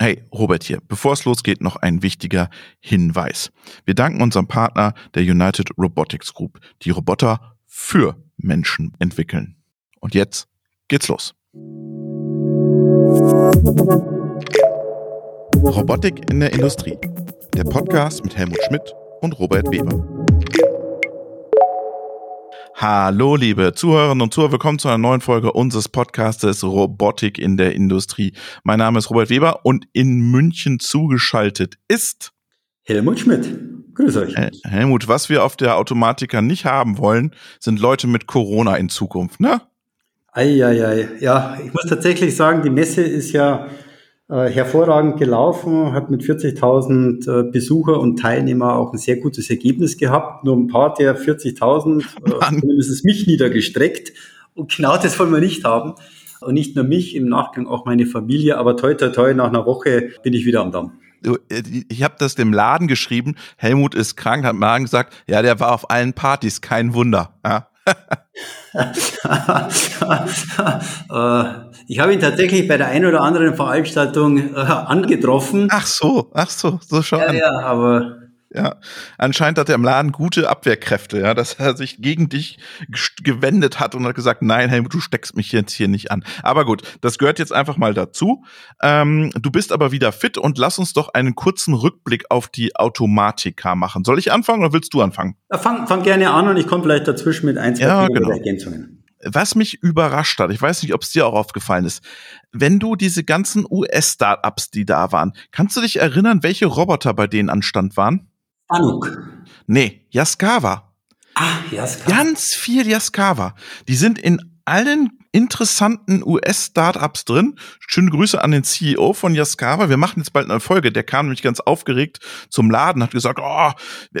Hey, Robert hier. Bevor es losgeht, noch ein wichtiger Hinweis. Wir danken unserem Partner der United Robotics Group, die Roboter für Menschen entwickeln. Und jetzt geht's los. Robotik in der Industrie. Der Podcast mit Helmut Schmidt und Robert Weber. Hallo, liebe Zuhörerinnen und Zuhörer, willkommen zu einer neuen Folge unseres Podcastes Robotik in der Industrie. Mein Name ist Robert Weber und in München zugeschaltet ist Helmut Schmidt. Grüß euch. Helmut, was wir auf der Automatika nicht haben wollen, sind Leute mit Corona in Zukunft, ne? Eieiei. Ja, ich muss tatsächlich sagen, die Messe ist ja äh, hervorragend gelaufen, hat mit 40.000 äh, Besucher und Teilnehmer auch ein sehr gutes Ergebnis gehabt. Nur ein paar der 40.000 äh, zumindest mich niedergestreckt. Und genau das wollen wir nicht haben. Und nicht nur mich, im Nachgang auch meine Familie. Aber toi, toi, toi, nach einer Woche bin ich wieder am Damm. Äh, ich habe das dem Laden geschrieben, Helmut ist krank, hat Magen gesagt, ja, der war auf allen Partys, kein Wunder. Ja. Äh, ich habe ihn tatsächlich bei der einen oder anderen Veranstaltung äh, angetroffen. Ach so, ach so, so schon. Ja, ja, aber ja, anscheinend hat er im Laden gute Abwehrkräfte, ja, dass er sich gegen dich gewendet hat und hat gesagt, nein, Helmut, du steckst mich jetzt hier nicht an. Aber gut, das gehört jetzt einfach mal dazu. Ähm, du bist aber wieder fit und lass uns doch einen kurzen Rückblick auf die Automatika machen. Soll ich anfangen oder willst du anfangen? Ja, fang, fang gerne an und ich komme vielleicht dazwischen mit ein, zwei ja, genau. Ergänzungen. Was mich überrascht hat, ich weiß nicht, ob es dir auch aufgefallen ist, wenn du diese ganzen US-Startups, die da waren, kannst du dich erinnern, welche Roboter bei denen an Stand waren? Anuk. Nee, Yaskawa. Ah, Yaskawa. Ganz viel Yaskawa. Die sind in allen interessanten US-Startups drin. Schöne Grüße an den CEO von Yaskawa. Wir machen jetzt bald eine Folge. Der kam nämlich ganz aufgeregt zum Laden, hat gesagt, oh,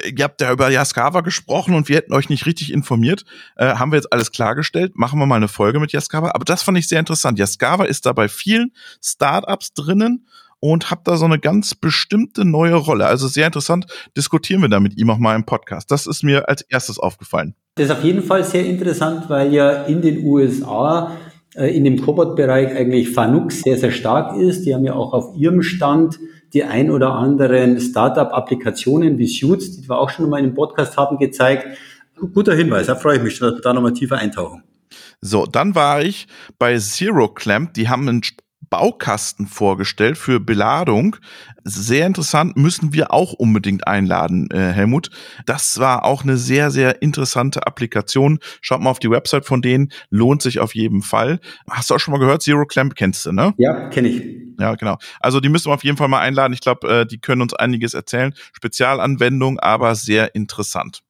ihr habt ja über Yaskawa gesprochen und wir hätten euch nicht richtig informiert. Äh, haben wir jetzt alles klargestellt. Machen wir mal eine Folge mit Yaskawa. Aber das fand ich sehr interessant. Yaskawa ist da bei vielen Startups drinnen und habe da so eine ganz bestimmte neue Rolle. Also sehr interessant, diskutieren wir da mit ihm auch mal im Podcast. Das ist mir als erstes aufgefallen. Das ist auf jeden Fall sehr interessant, weil ja in den USA äh, in dem Cobot-Bereich eigentlich Fanuc sehr, sehr stark ist. Die haben ja auch auf ihrem Stand die ein oder anderen Startup-Applikationen wie Suits, die wir auch schon mal in einem Podcast haben, gezeigt. Guter Hinweis, da freue ich mich, dass wir da nochmal tiefer eintauchen. So, dann war ich bei Zero Clamp. Die haben einen Baukasten vorgestellt für Beladung. Sehr interessant, müssen wir auch unbedingt einladen, äh, Helmut. Das war auch eine sehr, sehr interessante Applikation. Schaut mal auf die Website von denen, lohnt sich auf jeden Fall. Hast du auch schon mal gehört, Zero Clamp kennst du, ne? Ja, kenne ich. Ja, genau. Also die müssen wir auf jeden Fall mal einladen. Ich glaube, äh, die können uns einiges erzählen. Spezialanwendung, aber sehr interessant.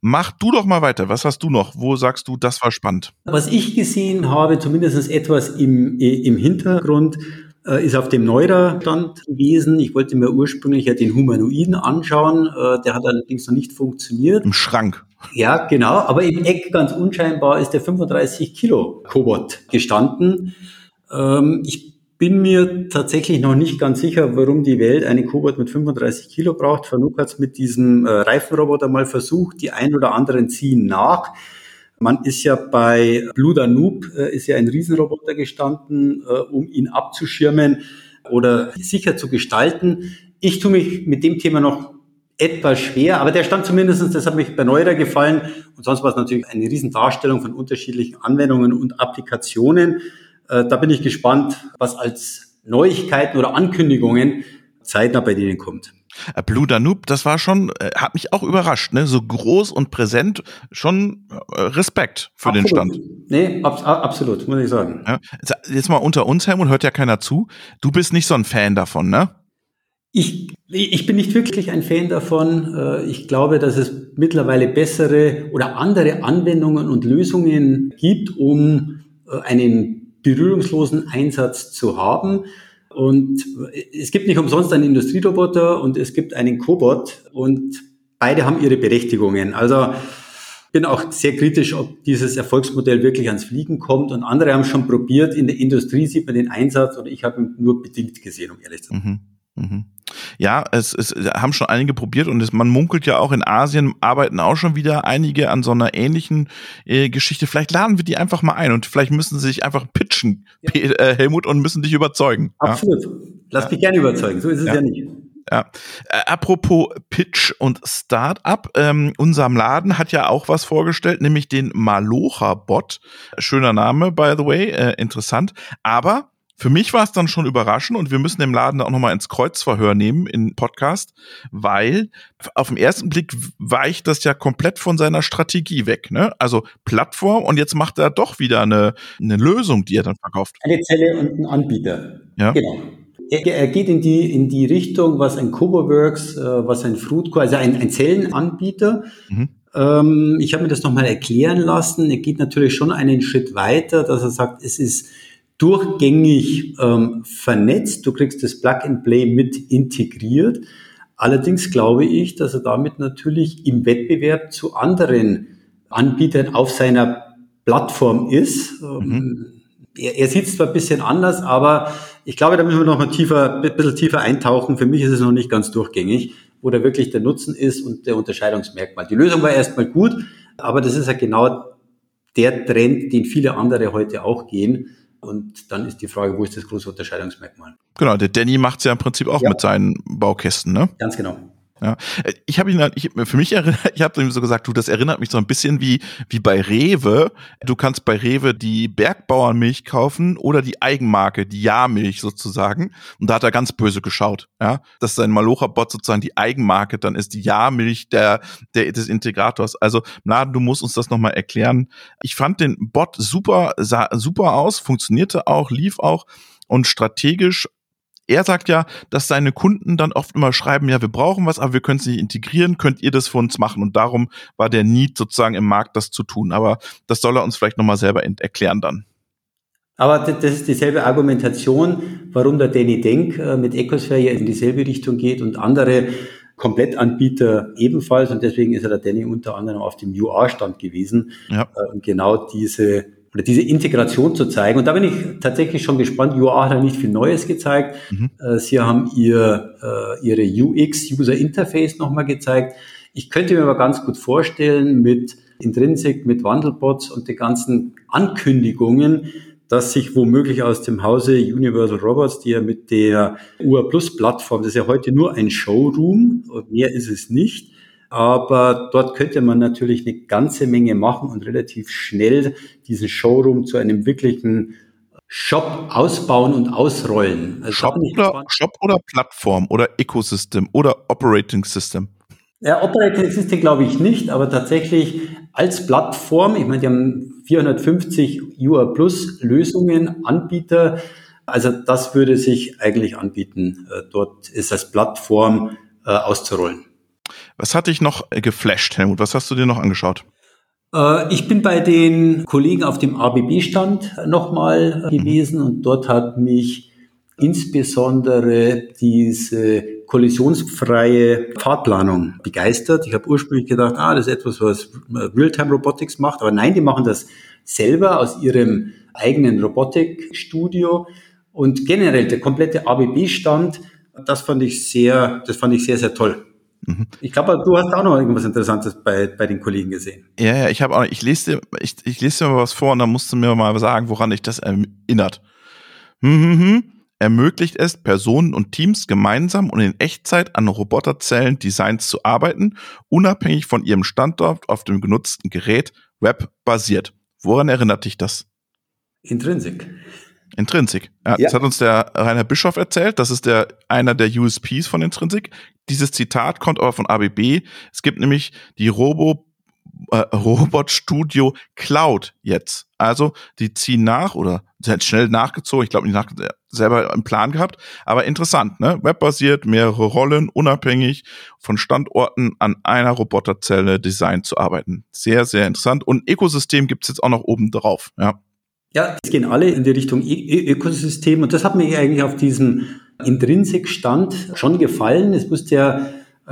Mach du doch mal weiter. Was hast du noch? Wo sagst du, das war spannend? Was ich gesehen habe, zumindest etwas im, im Hintergrund, äh, ist auf dem Neurer-Stand gewesen. Ich wollte mir ursprünglich ja den Humanoiden anschauen. Äh, der hat allerdings noch nicht funktioniert. Im Schrank. Ja, genau. Aber im Eck ganz unscheinbar ist der 35 Kilo Cobot gestanden. Ähm, ich bin mir tatsächlich noch nicht ganz sicher, warum die Welt eine Cobalt mit 35 Kilo braucht. Fanuc hat es mit diesem äh, Reifenroboter mal versucht. Die ein oder anderen ziehen nach. Man ist ja bei Blue Danube, äh, ist ja ein Riesenroboter gestanden, äh, um ihn abzuschirmen oder sicher zu gestalten. Ich tue mich mit dem Thema noch etwas schwer, aber der stand zumindestens, das hat mich bei Neurer gefallen. Und sonst war es natürlich eine Riesendarstellung von unterschiedlichen Anwendungen und Applikationen. Äh, da bin ich gespannt, was als Neuigkeiten oder Ankündigungen zeitnah bei denen kommt. Äh, Blue Danube, das war schon, äh, hat mich auch überrascht, ne? So groß und präsent, schon Respekt für absolut. den Stand. Nee, ab, absolut, muss ich sagen. Ja, jetzt mal unter uns, Helmut, hört ja keiner zu. Du bist nicht so ein Fan davon, ne? Ich, ich bin nicht wirklich ein Fan davon. Ich glaube, dass es mittlerweile bessere oder andere Anwendungen und Lösungen gibt, um einen berührungslosen Einsatz zu haben. Und es gibt nicht umsonst einen Industrieroboter und es gibt einen Cobot und beide haben ihre Berechtigungen. Also bin auch sehr kritisch, ob dieses Erfolgsmodell wirklich ans Fliegen kommt. Und andere haben schon probiert. In der Industrie sieht man den Einsatz oder ich habe ihn nur bedingt gesehen, um ehrlich zu sein. Mhm. Mhm. Ja, es, es haben schon einige probiert und es, man munkelt ja auch in Asien arbeiten auch schon wieder einige an so einer ähnlichen äh, Geschichte. Vielleicht laden wir die einfach mal ein und vielleicht müssen sie sich einfach pitchen, ja. äh, Helmut, und müssen dich überzeugen. Absolut. Ja? Lass ja. mich gerne überzeugen. So ist es ja, nicht. Ja. Äh, apropos Pitch und Startup, ähm, unserem Laden hat ja auch was vorgestellt, nämlich den Malocha-Bot. Schöner Name, by the way, äh, interessant. Aber für mich war es dann schon überraschend und wir müssen den Laden auch nochmal ins Kreuzverhör nehmen in Podcast, weil auf den ersten Blick weicht das ja komplett von seiner Strategie weg. Ne? Also Plattform und jetzt macht er doch wieder eine, eine Lösung, die er dann verkauft. Eine Zelle und ein Anbieter. Ja. Genau. Er, er geht in die, in die Richtung, was ein Coboworks, äh, was ein Fruitcore, also ein, ein Zellenanbieter. Mhm. Ähm, ich habe mir das nochmal erklären lassen. Er geht natürlich schon einen Schritt weiter, dass er sagt, es ist durchgängig ähm, vernetzt. Du kriegst das Plug-and-Play mit integriert. Allerdings glaube ich, dass er damit natürlich im Wettbewerb zu anderen Anbietern auf seiner Plattform ist. Ähm, mhm. Er, er sieht es zwar ein bisschen anders, aber ich glaube, da müssen wir noch mal tiefer, ein bisschen tiefer eintauchen. Für mich ist es noch nicht ganz durchgängig, wo da wirklich der Nutzen ist und der Unterscheidungsmerkmal. Die Lösung war erstmal gut, aber das ist ja genau der Trend, den viele andere heute auch gehen. Und dann ist die Frage, wo ist das große Unterscheidungsmerkmal? Genau, der Danny macht es ja im Prinzip auch ja. mit seinen Baukästen, ne? Ganz genau. Ja, ich habe ihn, ich, für mich erinnert, ich habe ihm so gesagt, du, das erinnert mich so ein bisschen wie wie bei Rewe. Du kannst bei Rewe die Bergbauernmilch kaufen oder die Eigenmarke, die Jahrmilch sozusagen. Und da hat er ganz böse geschaut, ja, dass sein Malocha-Bot sozusagen die Eigenmarke dann ist, die Jahrmilch der der des Integrators. Also Laden, du musst uns das nochmal erklären. Ich fand den Bot super, sah super aus, funktionierte auch, lief auch und strategisch er sagt ja, dass seine Kunden dann oft immer schreiben, ja, wir brauchen was, aber wir können es nicht integrieren, könnt ihr das für uns machen? Und darum war der Need sozusagen im Markt, das zu tun. Aber das soll er uns vielleicht nochmal selber erklären dann. Aber das ist dieselbe Argumentation, warum der Danny Denk äh, mit Ecosphere in dieselbe Richtung geht und andere Komplettanbieter ebenfalls. Und deswegen ist er der Danny unter anderem auf dem UR-Stand gewesen, ja. Äh, um genau diese oder diese Integration zu zeigen. Und da bin ich tatsächlich schon gespannt. UA hat ja nicht viel Neues gezeigt. Mhm. Äh, sie haben ihr, äh, ihre UX, User Interface nochmal gezeigt. Ich könnte mir aber ganz gut vorstellen, mit Intrinsic, mit Wandelbots und den ganzen Ankündigungen, dass sich womöglich aus dem Hause Universal Robots, die ja mit der UA Plus Plattform, das ist ja heute nur ein Showroom, mehr ist es nicht, aber dort könnte man natürlich eine ganze Menge machen und relativ schnell diesen Showroom zu einem wirklichen Shop ausbauen und ausrollen. Also Shop, oder, Shop oder Plattform oder Ecosystem oder Operating System? Ja, Operating System glaube ich nicht, aber tatsächlich als Plattform, ich meine, die haben 450 UA Plus Lösungen, Anbieter, also das würde sich eigentlich anbieten, äh, dort ist als Plattform äh, auszurollen. Was hat dich noch geflasht, Helmut? Was hast du dir noch angeschaut? Äh, ich bin bei den Kollegen auf dem ABB-Stand nochmal mhm. gewesen und dort hat mich insbesondere diese kollisionsfreie Fahrtplanung begeistert. Ich habe ursprünglich gedacht, ah, das ist etwas, was Realtime Robotics macht, aber nein, die machen das selber aus ihrem eigenen Robotikstudio und generell der komplette ABB-Stand, das fand ich sehr, das fand ich sehr, sehr toll. Mhm. Ich glaube, du hast auch noch irgendwas Interessantes bei, bei den Kollegen gesehen. Ja, ja, ich habe auch, ich lese dir, ich, ich lese dir mal was vor und dann musst du mir mal sagen, woran dich das erinnert. Hm, hm, hm. Ermöglicht es Personen und Teams gemeinsam und in Echtzeit an Roboterzellen Designs zu arbeiten, unabhängig von ihrem Standort auf dem genutzten Gerät, webbasiert. Woran erinnert dich das? Intrinsik. Intrinsic. Ja, ja. Das hat uns der Rainer Bischoff erzählt. Das ist der, einer der USPs von Intrinsic. Dieses Zitat kommt aber von ABB. Es gibt nämlich die Robo, äh, Robot Studio Cloud jetzt. Also, die ziehen nach oder sie hat schnell nachgezogen. Ich glaube, nicht nach, selber im Plan gehabt. Aber interessant, ne? Webbasiert, mehrere Rollen, unabhängig von Standorten an einer Roboterzelle Design zu arbeiten. Sehr, sehr interessant. Und Ökosystem gibt's jetzt auch noch oben drauf, ja. Ja, es gehen alle in die Richtung Ökosystem und das hat mir eigentlich auf diesem Intrinsik-Stand schon gefallen. Es wusste ja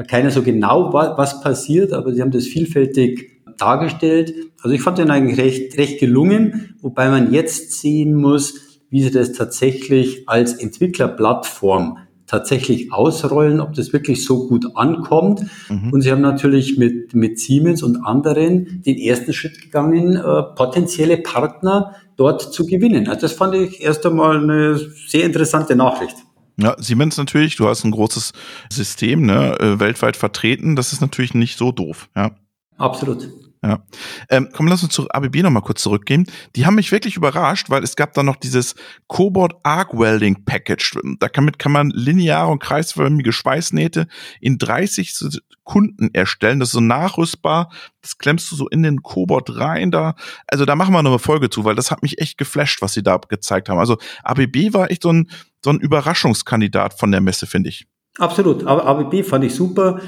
keiner so genau, was passiert, aber sie haben das vielfältig dargestellt. Also ich fand den eigentlich recht, recht gelungen, wobei man jetzt sehen muss, wie sie das tatsächlich als Entwicklerplattform tatsächlich ausrollen, ob das wirklich so gut ankommt. Mhm. Und sie haben natürlich mit, mit Siemens und anderen den ersten Schritt gegangen, äh, potenzielle Partner dort zu gewinnen. Also das fand ich erst einmal eine sehr interessante Nachricht. Ja, Siemens natürlich, du hast ein großes System, ne, äh, weltweit vertreten, das ist natürlich nicht so doof, ja. Absolut. Ja. Ähm, komm, lass uns zu ABB nochmal kurz zurückgehen. Die haben mich wirklich überrascht, weil es gab da noch dieses Cobalt Arc Welding Package. Damit kann man lineare und kreisförmige Schweißnähte in 30 Sekunden erstellen. Das ist so nachrüstbar. Das klemmst du so in den Cobalt rein da. Also da machen wir noch eine Folge zu, weil das hat mich echt geflasht, was sie da gezeigt haben. Also ABB war echt so ein, so ein Überraschungskandidat von der Messe, finde ich. Absolut. ABB fand ich super.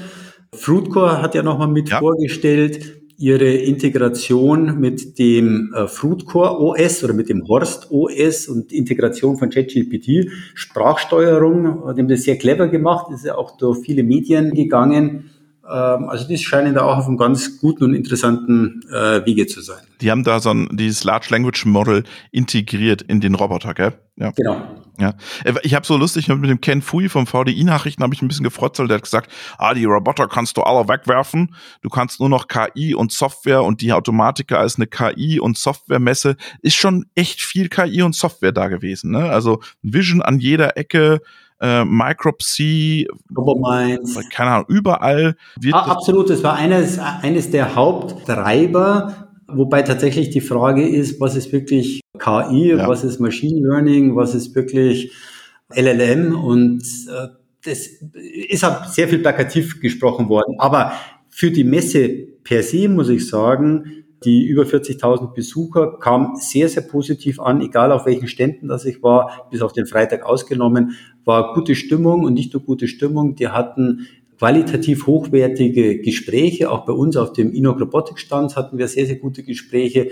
Fruitcore hat ja nochmal mit ja. vorgestellt ihre Integration mit dem äh, Fruitcore OS oder mit dem Horst OS und Integration von ChatGPT, Sprachsteuerung, äh, dem das sehr clever gemacht, ist ja auch durch viele Medien gegangen. Ähm, also die scheinen da auch auf einem ganz guten und interessanten äh, Wege zu sein. Die haben da so ein dieses Large Language Model integriert in den Roboter, gell? Ja. Genau. Ja, äh, ich habe so lustig mit dem Ken Fui vom VDI Nachrichten habe ich ein bisschen gefrotzelt. Der hat gesagt, ah, die Roboter kannst du alle wegwerfen. Du kannst nur noch KI und Software und die Automatiker als eine KI und Softwaremesse ist schon echt viel KI und Software da gewesen. Ne? Also Vision an jeder Ecke, äh, Micropsy, keine Ahnung, überall. Wird ah, absolut, das war eines, eines der Haupttreiber, wobei tatsächlich die Frage ist, was ist wirklich KI, ja. was ist Machine Learning, was ist wirklich LLM und äh, das ist auch sehr viel plakativ gesprochen worden. Aber für die Messe per se muss ich sagen, die über 40.000 Besucher kam sehr, sehr positiv an, egal auf welchen Ständen das ich war, bis auf den Freitag ausgenommen, war gute Stimmung und nicht nur gute Stimmung. Die hatten qualitativ hochwertige Gespräche. Auch bei uns auf dem Inok Robotics Stand hatten wir sehr, sehr gute Gespräche.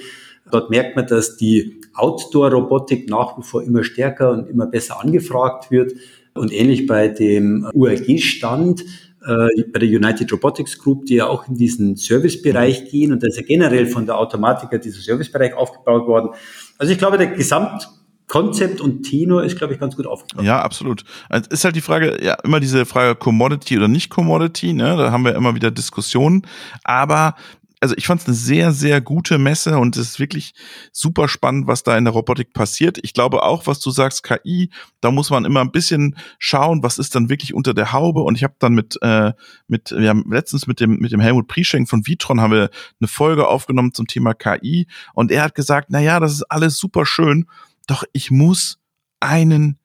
Dort merkt man, dass die Outdoor-Robotik nach wie vor immer stärker und immer besser angefragt wird. Und ähnlich bei dem URG-Stand äh, bei der United Robotics Group, die ja auch in diesen Servicebereich gehen und da ist ja generell von der Automatiker dieser Servicebereich aufgebaut worden. Also ich glaube, der Gesamtkonzept und Tenor ist, glaube ich, ganz gut aufgebaut. Ja, absolut. Es ist halt die Frage, ja, immer diese Frage Commodity oder nicht Commodity, ne? Da haben wir immer wieder Diskussionen. Aber also ich fand es eine sehr, sehr gute Messe und es ist wirklich super spannend, was da in der Robotik passiert. Ich glaube auch, was du sagst, KI, da muss man immer ein bisschen schauen, was ist dann wirklich unter der Haube. Und ich habe dann mit, äh, mit, wir haben letztens mit dem, mit dem Helmut Prieschenk von Vitron haben wir eine Folge aufgenommen zum Thema KI und er hat gesagt, na ja, das ist alles super schön, doch ich muss einen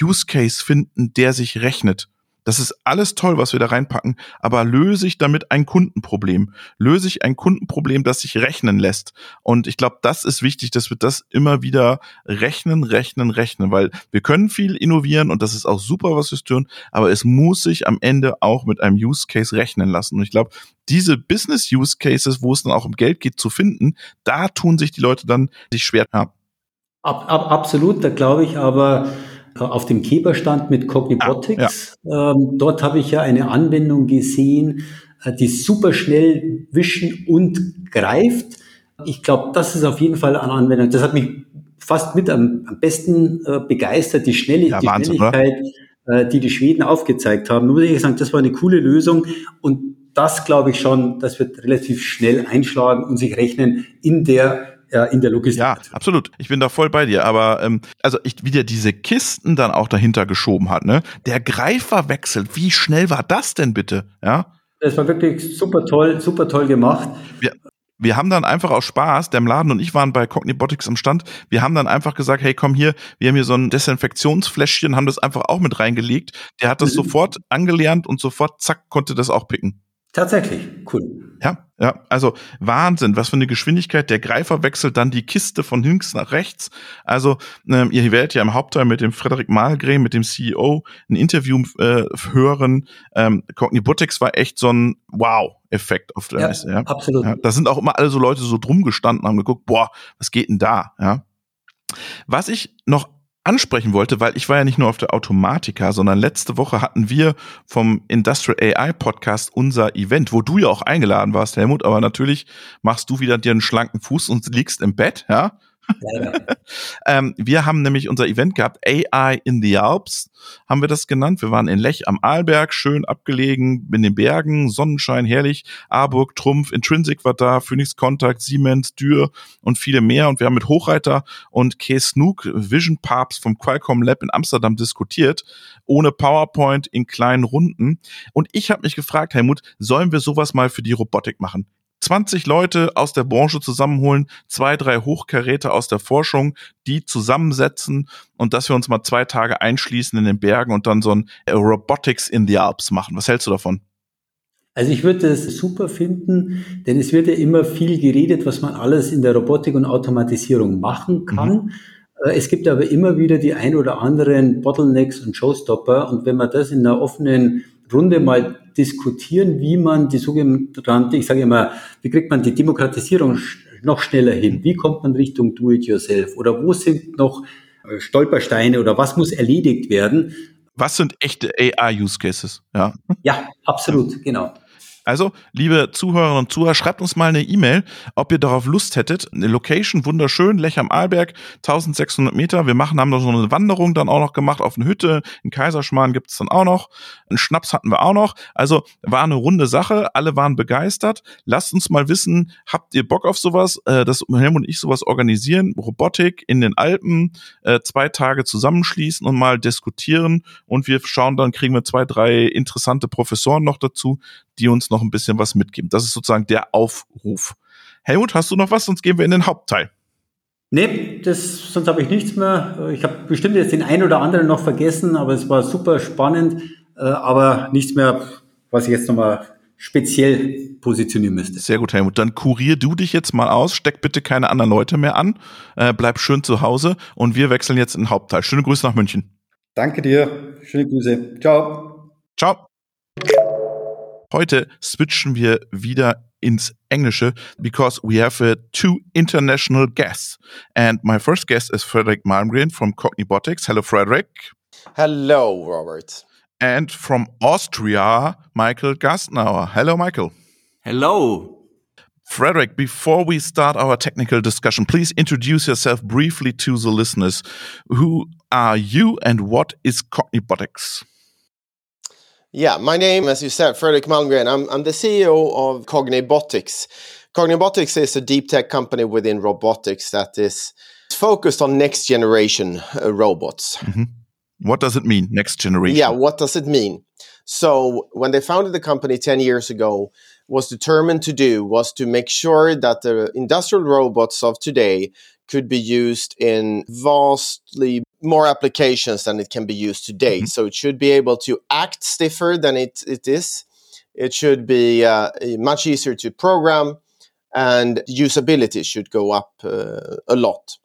Use Case finden, der sich rechnet. Das ist alles toll, was wir da reinpacken, aber löse ich damit ein Kundenproblem? Löse ich ein Kundenproblem, das sich rechnen lässt? Und ich glaube, das ist wichtig, dass wir das immer wieder rechnen, rechnen, rechnen, weil wir können viel innovieren und das ist auch super, was wir tun, aber es muss sich am Ende auch mit einem Use Case rechnen lassen. Und ich glaube, diese Business Use Cases, wo es dann auch um Geld geht, zu finden, da tun sich die Leute dann sich schwer. Ab, ab, absolut, da glaube ich aber, auf dem Keberstand mit Cognibotics. Ah, ja. ähm, dort habe ich ja eine Anwendung gesehen, äh, die super schnell wischen und greift. Ich glaube, das ist auf jeden Fall eine Anwendung. Das hat mich fast mit am, am besten äh, begeistert, die, Schnelle, ja, die Wahnsinn, Schnelligkeit, äh, die die Schweden aufgezeigt haben. Nur muss ich sagen, das war eine coole Lösung und das glaube ich schon, das wird relativ schnell einschlagen und sich rechnen in der äh, in der Logistik. Ja, absolut. Ich bin da voll bei dir. Aber ähm, also ich, wie der diese Kisten dann auch dahinter geschoben hat, ne? Der Greifer wechselt. Wie schnell war das denn bitte? Ja. Das war wirklich super toll, super toll gemacht. Wir, wir haben dann einfach aus Spaß, der Laden und ich waren bei Cognibotics am Stand, wir haben dann einfach gesagt, hey, komm hier, wir haben hier so ein Desinfektionsfläschchen, haben das einfach auch mit reingelegt. Der hat das mhm. sofort angelernt und sofort, zack, konnte das auch picken. Tatsächlich, cool. Ja, ja, also Wahnsinn, was für eine Geschwindigkeit. Der Greifer wechselt dann die Kiste von links nach rechts. Also ähm, ihr werdet ja im Hauptteil mit dem Frederik Malgren, mit dem CEO, ein Interview äh, hören. Ähm, Cognibotics war echt so ein Wow-Effekt auf der ja, Messe. Ja, absolut. Ja, da sind auch immer alle so Leute so drum gestanden, haben geguckt, boah, was geht denn da? Ja. Was ich noch ansprechen wollte, weil ich war ja nicht nur auf der Automatika, sondern letzte Woche hatten wir vom Industrial AI Podcast unser Event, wo du ja auch eingeladen warst, Helmut, aber natürlich machst du wieder dir einen schlanken Fuß und liegst im Bett, ja? ähm, wir haben nämlich unser Event gehabt, AI in the Alps, haben wir das genannt. Wir waren in Lech am Arlberg, schön abgelegen, in den Bergen, Sonnenschein, herrlich. Aarburg, Trumpf, Intrinsic war da, Phoenix Contact, Siemens, Dürr und viele mehr. Und wir haben mit Hochreiter und Case Snook, Vision Papst vom Qualcomm Lab in Amsterdam diskutiert, ohne PowerPoint in kleinen Runden. Und ich habe mich gefragt, Helmut, sollen wir sowas mal für die Robotik machen? 20 Leute aus der Branche zusammenholen, zwei, drei Hochkaräter aus der Forschung, die zusammensetzen und dass wir uns mal zwei Tage einschließen in den Bergen und dann so ein Robotics in the Alps machen. Was hältst du davon? Also ich würde das super finden, denn es wird ja immer viel geredet, was man alles in der Robotik und Automatisierung machen kann. Mhm. Es gibt aber immer wieder die ein oder anderen Bottlenecks und Showstopper und wenn man das in einer offenen Runde mal diskutieren, wie man die sogenannte, ich sage immer, wie kriegt man die Demokratisierung noch schneller hin? Wie kommt man Richtung Do-it-yourself? Oder wo sind noch äh, Stolpersteine oder was muss erledigt werden? Was sind echte AI-Use-Cases? Ja. ja, absolut, genau. Also, liebe Zuhörerinnen und Zuhörer, schreibt uns mal eine E-Mail, ob ihr darauf Lust hättet. Eine Location, wunderschön, Lech am Arlberg, 1600 Meter. Wir machen, haben da so eine Wanderung dann auch noch gemacht auf eine Hütte. In Kaiserschmarrn gibt's dann auch noch. Einen Schnaps hatten wir auch noch. Also, war eine runde Sache. Alle waren begeistert. Lasst uns mal wissen, habt ihr Bock auf sowas, äh, dass Helmut und ich sowas organisieren? Robotik in den Alpen, äh, zwei Tage zusammenschließen und mal diskutieren. Und wir schauen dann, kriegen wir zwei, drei interessante Professoren noch dazu, die uns noch ein bisschen was mitgeben. Das ist sozusagen der Aufruf. Helmut, hast du noch was? Sonst gehen wir in den Hauptteil. Nee, das, sonst habe ich nichts mehr. Ich habe bestimmt jetzt den einen oder anderen noch vergessen, aber es war super spannend. Äh, aber nichts mehr, was ich jetzt nochmal speziell positionieren müsste. Sehr gut, Helmut. Dann kurier du dich jetzt mal aus, steck bitte keine anderen Leute mehr an, äh, bleib schön zu Hause und wir wechseln jetzt in den Hauptteil. Schöne Grüße nach München. Danke dir. Schöne Grüße. Ciao. Ciao. Heute switchen wir wieder ins Englische because we have uh, two international guests. And my first guest is Fredrik Malmgren from Cognibotics. Hello, Fredrik. Hello, Robert. And from Austria, Michael Gastnauer. Hello, Michael. Hello. Fredrik, before we start our technical discussion, please introduce yourself briefly to the listeners. Who are you and what is Cognibotics? Yeah, my name, as you said, Fredrik Malmgren. I'm, I'm the CEO of Cognibotics. Cognibotics is a deep tech company within robotics that is focused on next generation uh, robots. Mm -hmm. What does it mean, next generation? Yeah, what does it mean? So, when they founded the company 10 years ago, was determined to do was to make sure that the industrial robots of today could be used in vastly more applications than it can be used today. Mm-hmm. So it should be able to act stiffer than it, it is. It should be uh, much easier to program, and usability should go up uh, a lot.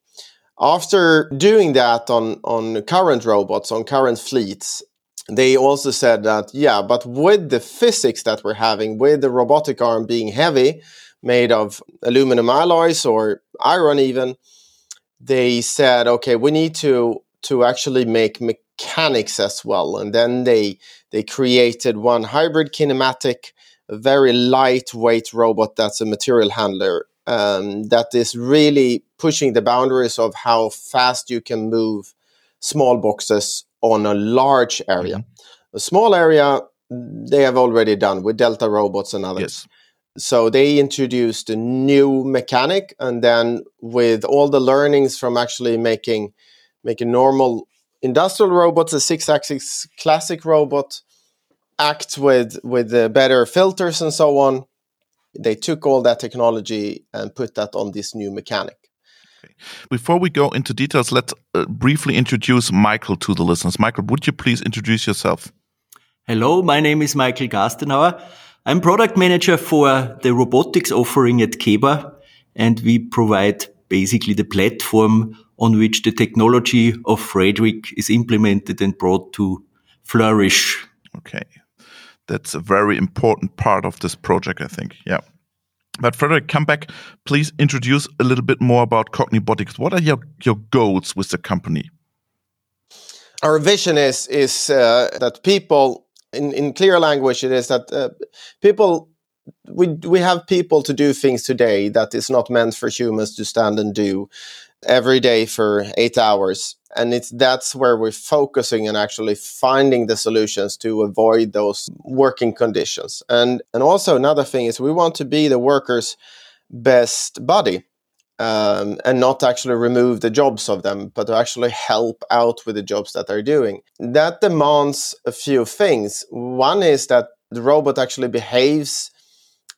After doing that on, on current robots, on current fleets, they also said that, yeah, but with the physics that we're having, with the robotic arm being heavy, made of aluminum alloys or iron even, they said, okay, we need to to actually make mechanics as well. And then they they created one hybrid kinematic, a very lightweight robot that's a material handler um, that is really pushing the boundaries of how fast you can move small boxes on a large area. Mm-hmm. A small area they have already done with Delta robots and others. Yes. So they introduced a new mechanic, and then with all the learnings from actually making making normal industrial robots, a six-axis classic robot, act with with the better filters and so on. They took all that technology and put that on this new mechanic. Before we go into details, let's uh, briefly introduce Michael to the listeners. Michael, would you please introduce yourself? Hello, my name is Michael Gastenauer. I'm product manager for the robotics offering at Keba, and we provide basically the platform on which the technology of Fredrik is implemented and brought to flourish. Okay. That's a very important part of this project, I think. Yeah. But Fredrik, come back. Please introduce a little bit more about Cognibotics. What are your, your goals with the company? Our vision is is uh, that people, in, in clear language, it is that uh, people we we have people to do things today that is not meant for humans to stand and do every day for eight hours. And it's that's where we're focusing and actually finding the solutions to avoid those working conditions. And and also another thing is we want to be the workers' best buddy. Um, and not actually remove the jobs of them, but to actually help out with the jobs that they're doing. That demands a few things. One is that the robot actually behaves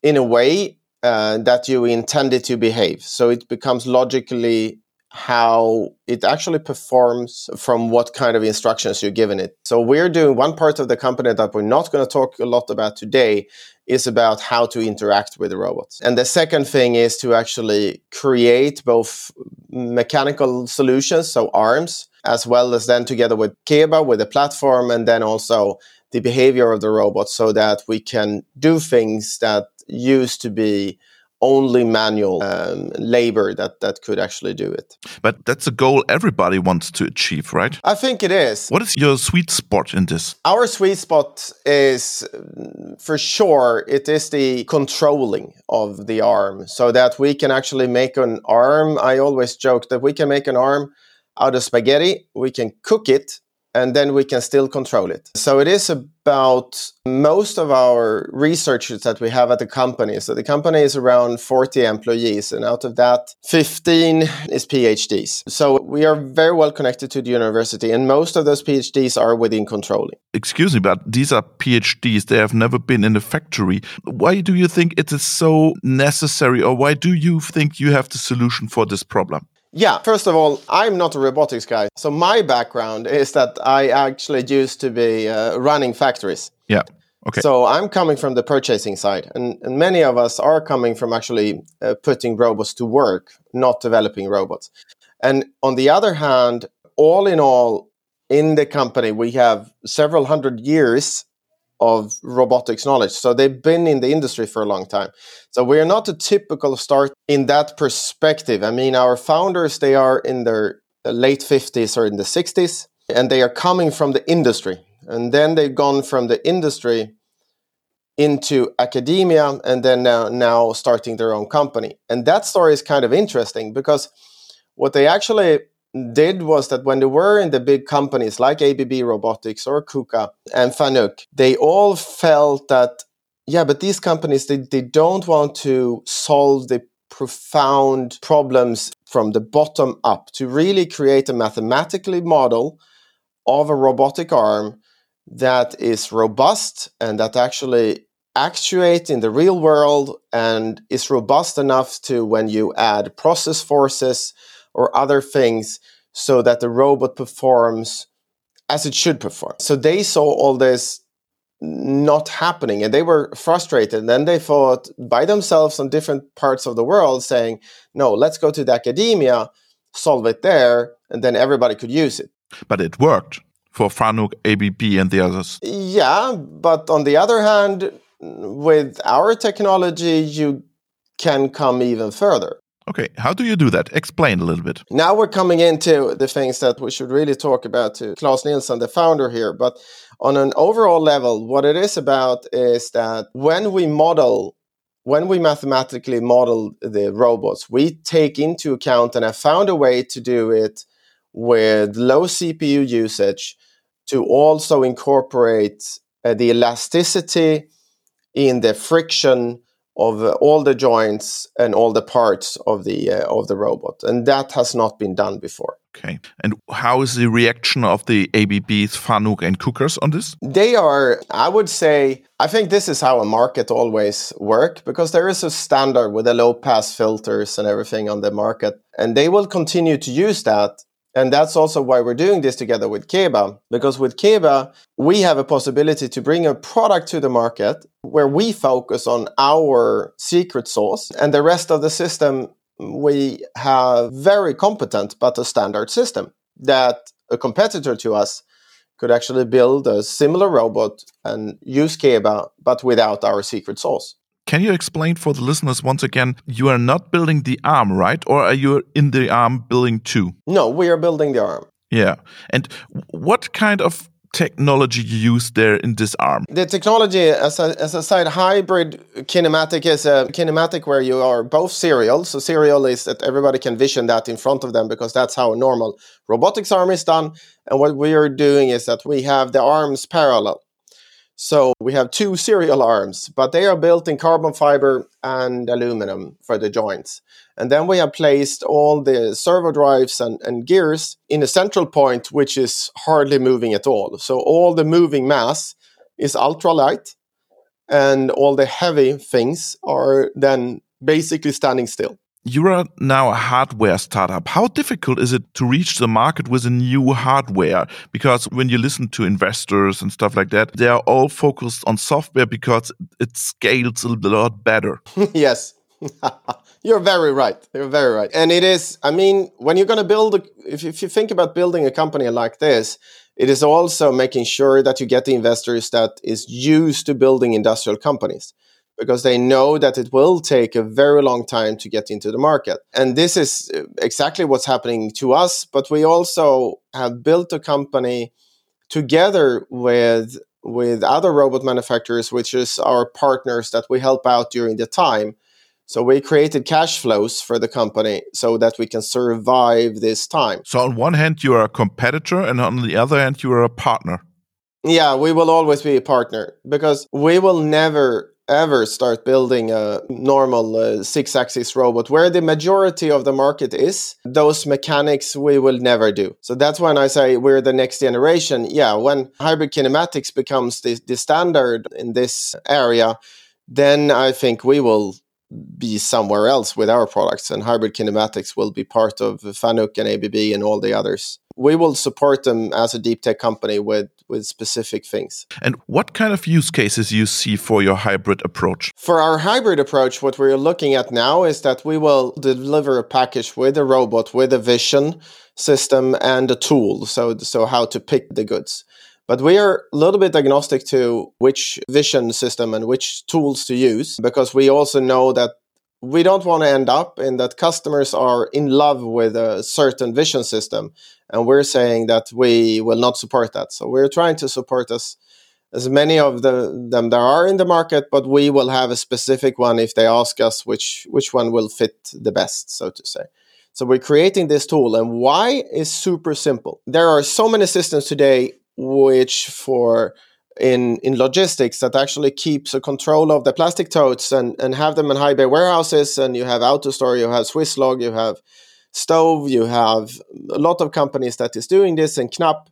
in a way uh, that you intended to behave. So it becomes logically how it actually performs from what kind of instructions you're giving it. So we're doing one part of the company that we're not going to talk a lot about today is about how to interact with the robots. And the second thing is to actually create both mechanical solutions, so arms, as well as then together with Keba with the platform and then also the behavior of the robot so that we can do things that used to be only manual um, labor that that could actually do it. But that's a goal everybody wants to achieve, right? I think it is. What is your sweet spot in this? Our sweet spot is for sure it is the controlling of the arm so that we can actually make an arm. I always joke that we can make an arm out of spaghetti, we can cook it and then we can still control it. So it is about most of our researchers that we have at the company. So the company is around 40 employees, and out of that, 15 is PhDs. So we are very well connected to the university, and most of those PhDs are within controlling. Excuse me, but these are PhDs. They have never been in a factory. Why do you think it is so necessary, or why do you think you have the solution for this problem? Yeah, first of all, I'm not a robotics guy. So my background is that I actually used to be uh, running factories. Yeah. Okay. So I'm coming from the purchasing side, and, and many of us are coming from actually uh, putting robots to work, not developing robots. And on the other hand, all in all, in the company, we have several hundred years of robotics knowledge. So they've been in the industry for a long time. So we're not a typical start in that perspective. I mean, our founders, they are in their late 50s or in the 60s, and they are coming from the industry. And then they've gone from the industry into academia and then now, now starting their own company. And that story is kind of interesting because what they actually did was that when they were in the big companies like ABB Robotics or KUKA and Fanuc, they all felt that, yeah, but these companies, they, they don't want to solve the profound problems from the bottom up. To really create a mathematically model of a robotic arm that is robust and that actually actuate in the real world and is robust enough to when you add process forces or other things so that the robot performs as it should perform. So they saw all this not happening and they were frustrated. And then they thought by themselves on different parts of the world saying, no, let's go to the academia, solve it there, and then everybody could use it. But it worked for Fanuc, ABB, and the others. Yeah, but on the other hand, with our technology, you can come even further. Okay, how do you do that? Explain a little bit. Now we're coming into the things that we should really talk about to Klas Nilsson, the founder here. But on an overall level, what it is about is that when we model, when we mathematically model the robots, we take into account, and I found a way to do it with low CPU usage to also incorporate uh, the elasticity in the friction of uh, all the joints and all the parts of the uh, of the robot and that has not been done before. Okay. And how is the reaction of the abbs fanuc and KUKAs on this? They are i would say i think this is how a market always work because there is a standard with the low pass filters and everything on the market and they will continue to use that and that's also why we're doing this together with Keba, because with Keba, we have a possibility to bring a product to the market where we focus on our secret sauce and the rest of the system we have very competent but a standard system that a competitor to us could actually build a similar robot and use Keba but without our secret sauce. Can you explain for the listeners once again? You are not building the arm, right? Or are you in the arm building too? No, we are building the arm. Yeah. And what kind of technology you use there in this arm? The technology, as I, as I said, hybrid kinematic is a kinematic where you are both serial. So serial is that everybody can vision that in front of them because that's how a normal robotics arm is done. And what we are doing is that we have the arms parallel. So we have two serial arms, but they are built in carbon fiber and aluminum for the joints. And then we have placed all the servo drives and, and gears in a central point, which is hardly moving at all. So all the moving mass is ultralight, and all the heavy things are then basically standing still you are now a hardware startup. How difficult is it to reach the market with a new hardware? Because when you listen to investors and stuff like that, they are all focused on software because it scales a lot better. yes. you're very right. You're very right. And it is, I mean, when you're going to build, a, if, if you think about building a company like this, it is also making sure that you get the investors that is used to building industrial companies because they know that it will take a very long time to get into the market. And this is uh, exactly what's happening to us. But we also have built a company together with with other robot manufacturers, which is our partners that we help out during the time. So we created cash flows for the company so that we can survive this time. So on one hand you are a competitor and on the other hand you are a partner. Yeah, we will always be a partner because we will never ever start building a normal uh, six axis robot where the majority of the market is those mechanics we will never do. So that's when i say we're the next generation. Yeah when hybrid kinematics becomes the, the standard in this area then i think we will be somewhere else with our products and hybrid kinematics will be part of fanuc and abb and all the others we will support them as a deep tech company with with specific things. And what kind of use cases you see for your hybrid approach? For our hybrid approach, what we're looking at now is that we will deliver a package with a robot, with a vision system and a tool. So so how to pick the goods. But we are a little bit agnostic to which vision system and which tools to use because we also know that we don't want to end up in that customers are in love with a certain vision system and we're saying that we will not support that. So we're trying to support as as many of the, them there are in the market but we will have a specific one if they ask us which which one will fit the best so to say. So we're creating this tool and why is super simple. There are so many systems today which for in in logistics that actually keeps a control of the plastic totes and and have them in high bay warehouses. And you have AutoStore you have Swisslog you have Stove you have a lot of companies that is doing this and Knapp.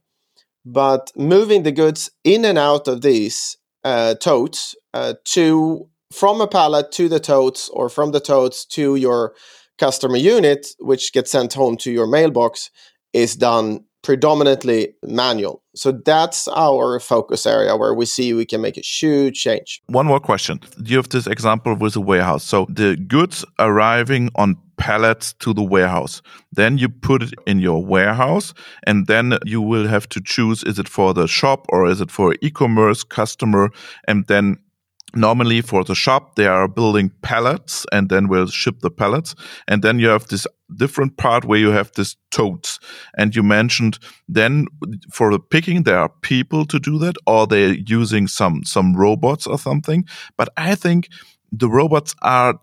But moving the goods in and out of these uh, totes uh, to from a pallet to the totes or from the totes to your customer unit which gets sent home to your mailbox is done predominantly manual. So that's our focus area where we see we can make a huge change. One more question. You have this example with a warehouse. So the goods arriving on pallets to the warehouse. Then you put it in your warehouse and then you will have to choose is it for the shop or is it for e-commerce customer and then normally for the shop they are building pallets and then we'll ship the pallets. And then you have this different part where you have this totes. And you mentioned then for the picking there are people to do that or they're using some some robots or something. But i think the robots are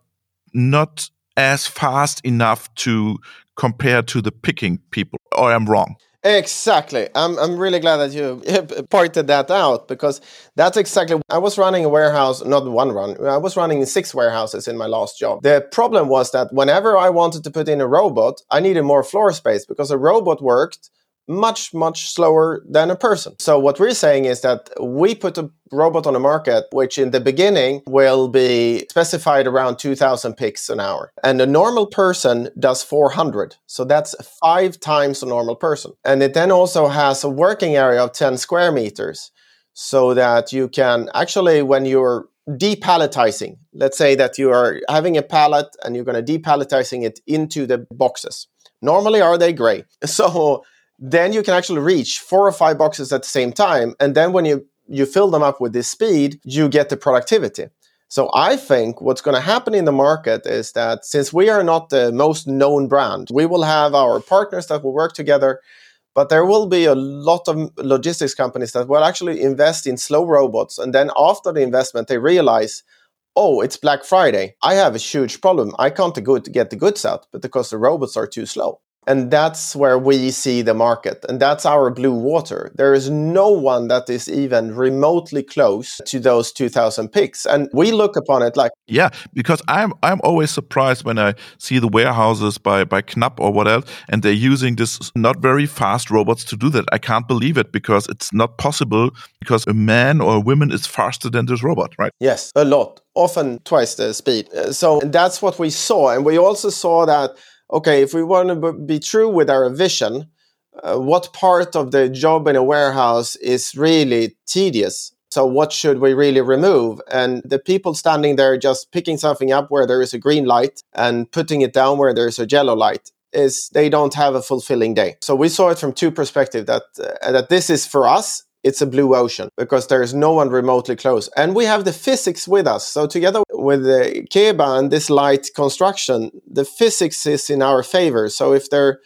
not as fast enough to compare to the picking people. Or i'm wrong Exactly. I'm, I'm really glad that you pointed that out because that's exactly. I was running a warehouse, not one run. I was running six warehouses in my last job. The problem was that whenever I wanted to put in a robot, I needed more floor space because a robot worked much, much slower than a person. So, what we're saying is that we put a robot on the market, which in the beginning will be specified around 2000 picks an hour. And a normal person does 400. So, that's five times a normal person. And it then also has a working area of 10 square meters so that you can actually, when you're depalletizing, let's say that you are having a pallet and you're going to depalletizing it into the boxes. Normally, are they gray? So then you can actually reach four or five boxes at the same time. And then when you, you fill them up with this speed, you get the productivity. So I think what's going to happen in the market is that since we are not the most known brand, we will have our partners that will work together, But there will be a lot of logistics companies that will actually invest in slow robots. And then after the investment, they realize, oh, it's Black Friday. I have a huge problem. I can't get the goods out, because the robots are too slow. And that's where we see the market. And that's our blue water. There is no one that is even remotely close to those 2000 picks. And we look upon it like. Yeah, because I'm, I'm always surprised when I see the warehouses by, by Knapp or what else, and they're using this not very fast robots to do that. I can't believe it because it's not possible because a man or a woman is faster than this robot, right? Yes, a lot. Often twice the speed. So that's what we saw. And we also saw that okay, if we want to be true with our vision, uh, what part of the job in a warehouse is really tedious? So, what should we really remove? And the people standing there just picking something up where there is a green light and putting it down where there's a yellow light is they don't have a fulfilling day. So, we saw it from two perspectives that, uh, that this is for us it's a blue ocean because there is no one remotely close. And we have the physics with us. So together with the Keba and this light construction, the physics is in our favor. So if there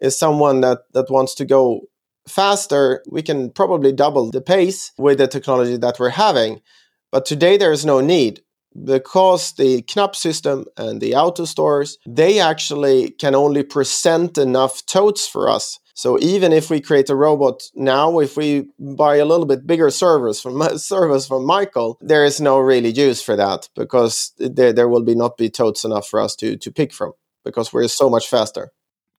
is someone that, that wants to go faster, we can probably double the pace with the technology that we're having. But today there is no need because the Knapp system and the auto stores, they actually can only present enough totes for us so even if we create a robot now, if we buy a little bit bigger servers from servers from Michael, there is no really use for that because there, there will be not be totes enough for us to to pick from because we're so much faster.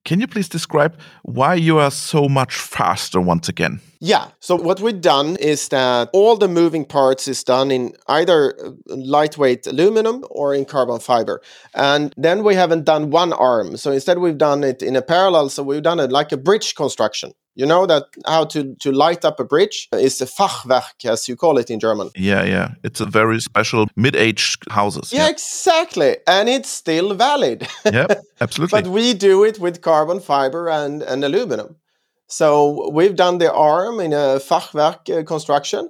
Can you please describe why you are so much faster once again? Yeah. So what we've done is that all the moving parts is done in either uh, lightweight aluminum or in carbon fiber. And then we haven't done one arm. So instead we've done it in a parallel. So we've done it like a bridge construction. You know that how to, to light up a bridge is a Fachwerk, as you call it in German. Yeah, yeah. It's a very special mid-age houses. Yeah, yeah, exactly. And it's still valid. yeah, absolutely. but we do it with carbon fiber and, and aluminum. So we've done the arm in a Fachwerk uh, construction,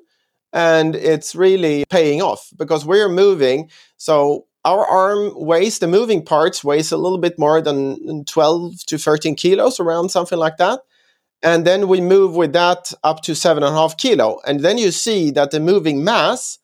and it's really paying off because we're moving. So our arm weighs, the moving parts weighs a little bit more than 12 to 13 kilos, around something like that and then we move with that up to seven and a half kilo. And then you see that the moving mass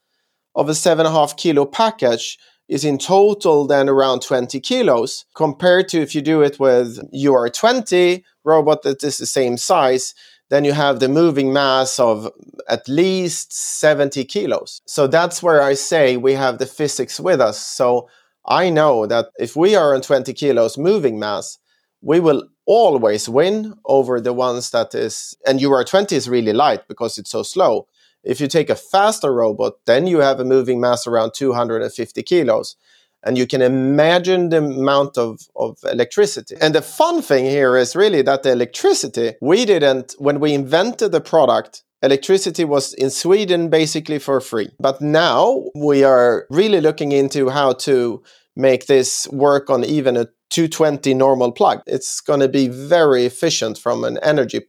of a seven and a half kilo package is in total then around 20 kilos compared to if you do it with UR20 robot that is the same size, then you have the moving mass of at least 70 kilos. So that's where I say we have the physics with us. So I know that if we are on 20 kilos moving mass, we will always win over the ones that is and UR20 is really light because it's so slow. If you take a faster robot, then you have a moving mass around 250 kilos. And you can imagine the amount of, of electricity. And the fun thing here is really that the electricity, we didn't, when we invented the product, electricity was in Sweden basically for free. But now we are really looking into how to make this work on even a 220 normal plug. It's going to be very efficient from an energy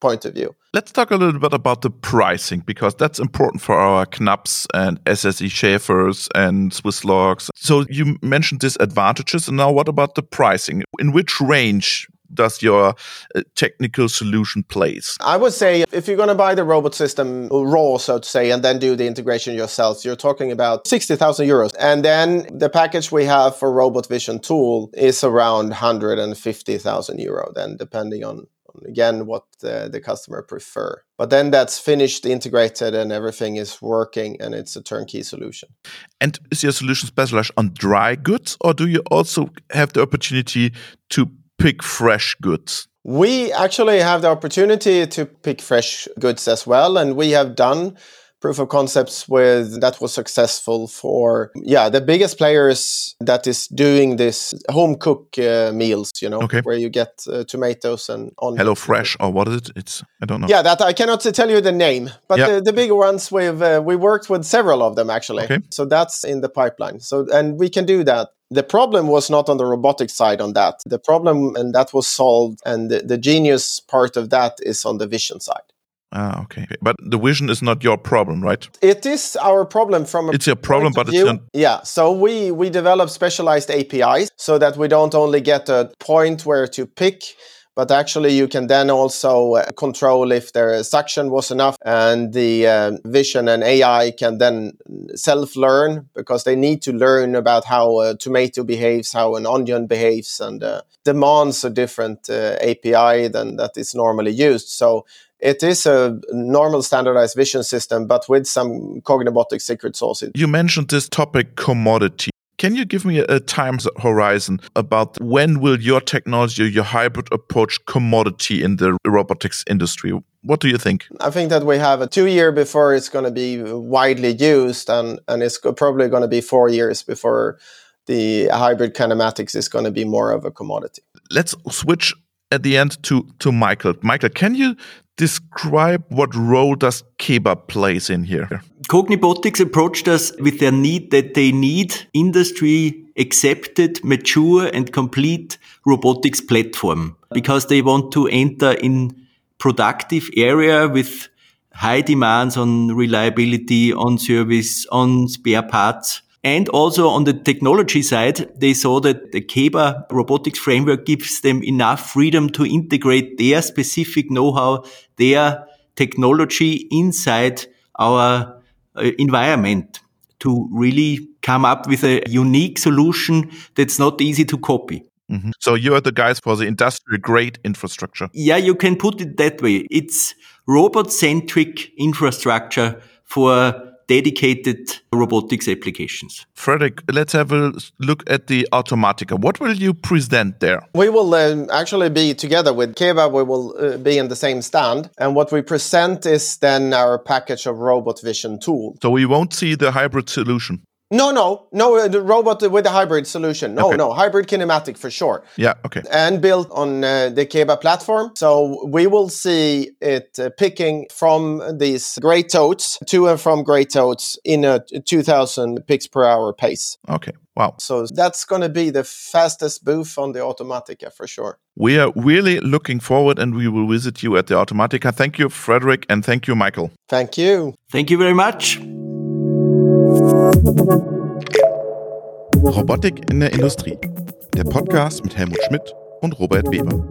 point of view. Let's talk a little bit about the pricing because that's important for our Knapps and SSI Schäfers and Swisslogs. So you mentioned these advantages, and now what about the pricing? In which range does your uh, technical solution place? I would say if you're going to buy the robot system raw, so to say, and then do the integration yourself, you're talking about 60,000 euros. And then the package we have for Robot Vision Tool is around 150,000 euro, then depending on again what the, the, customer prefer but then that's finished integrated and everything is working and it's a turnkey solution and is your solution specialized on dry goods or do you also have the opportunity to pick fresh goods? We actually have the opportunity to pick fresh goods as well, and we have done proof of concepts with that was successful for yeah the biggest players that is doing this home cook uh, meals you know okay. where you get uh, tomatoes and on HelloFresh or what is it it's i don't know yeah that i cannot tell you the name but the, the bigger ones we've uh, we worked with several of them actually okay. so that's in the pipeline so and we can do that the problem was not on the robotic side on that. The problem, and that was solved, and the, the genius part of that is on the vision side. Ah, okay. But the vision is not your problem, right? It is our problem from a It's your problem, but it's not Yeah. So we we develop specialized APIs so that we don't only get a point where to pick, but actually you can then also uh, control if their suction was enough and the uh, vision and ai can then self-learn because they need to learn about how a tomato behaves how an onion behaves and uh, demands a different uh, api than that is normally used so it is a normal standardized vision system, but with some cognibotic secret sauce. You mentioned this topic commodity. Can you give me a, a time horizon about when will your technology, your hybrid approach commodity in the robotics industry? What do you think? I think that we have a two year before it's going to be widely used, and, and it's probably going to be four years before the hybrid kinematics is going to be more of a commodity. Let's switch at the end to to Michael. Michael, can you describe what role does Keba plays in here? Cognibotics approached us with their need that they need industry accepted, mature and complete robotics platform because they want to enter in productive area with high demands on reliability, on service, on spare parts. And also on the technology side, they saw that the KEBA robotics framework gives them enough freedom to integrate their specific know-how, their technology inside our uh, environment to really come up with a unique solution that's not easy to copy. Mm -hmm. So you are the guys for the industrial grade infrastructure. Yeah, you can put it that way. It's robot centric infrastructure for dedicated robotics applications. Fredrik, let's have a look at the Automatica. What will you present there? We will um, actually be together with Keba. We will uh, be in the same stand. And what we present is then our package of robot vision tools. So we won't see the hybrid solution. No, no, no. Uh, the robot with a hybrid solution. No, okay. no, hybrid kinematic for sure. Yeah, okay. And built on uh, the Keba platform. So we will see it uh, picking from these great totes to and from great totes in a 2000 picks per hour pace. Okay. Wow. So that's going to be the fastest booth on the Automatica for sure. We are really looking forward and we will visit you at the Automatica. Thank you, Fredrik, and thank you, Michael. Thank you. Thank you very much. Robotik in der Industrie. Der Podcast mit Helmut Schmidt und Robert Weber.